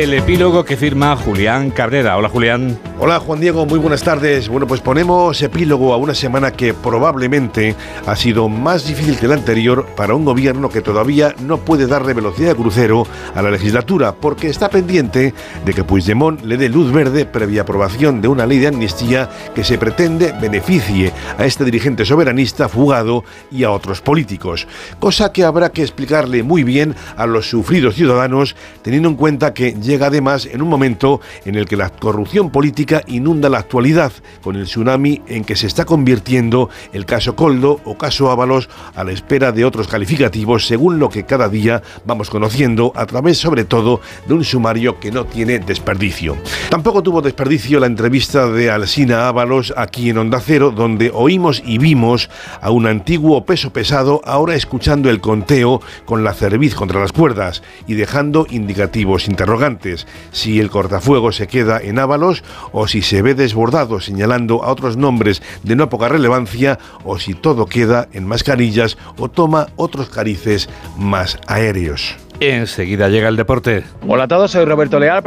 el epílogo que firma Julián Cabrera. Hola Julián. Hola Juan Diego, muy buenas tardes. Bueno, pues ponemos epílogo a una semana que probablemente ha sido más difícil que la anterior para un gobierno que todavía no puede darle velocidad de crucero a la legislatura porque está pendiente de que Puigdemont le dé luz verde previa aprobación de una ley de amnistía que se pretende beneficie a este dirigente soberanista fugado y a otros políticos. Cosa que habrá que explicarle muy bien a los sufridos ciudadanos teniendo en cuenta que llega además en un momento en el que la corrupción política inunda la actualidad, con el tsunami en que se está convirtiendo el caso Coldo o caso Ábalos a la espera de otros calificativos según lo que cada día vamos conociendo a través sobre todo de un sumario que no tiene desperdicio. Tampoco tuvo desperdicio la entrevista de Alsina Ábalos aquí en Onda Cero, donde oímos y vimos a un antiguo peso pesado ahora escuchando el conteo con la cerviz contra las cuerdas y dejando indicativos interrogantes, si el cortafuego se queda en Ábalos o si se ve desbordado señalando a otros nombres de no poca relevancia o si todo queda en mascarillas o toma otros carices más aéreos. Enseguida llega el deporte. Hola a todos, soy Roberto Leal,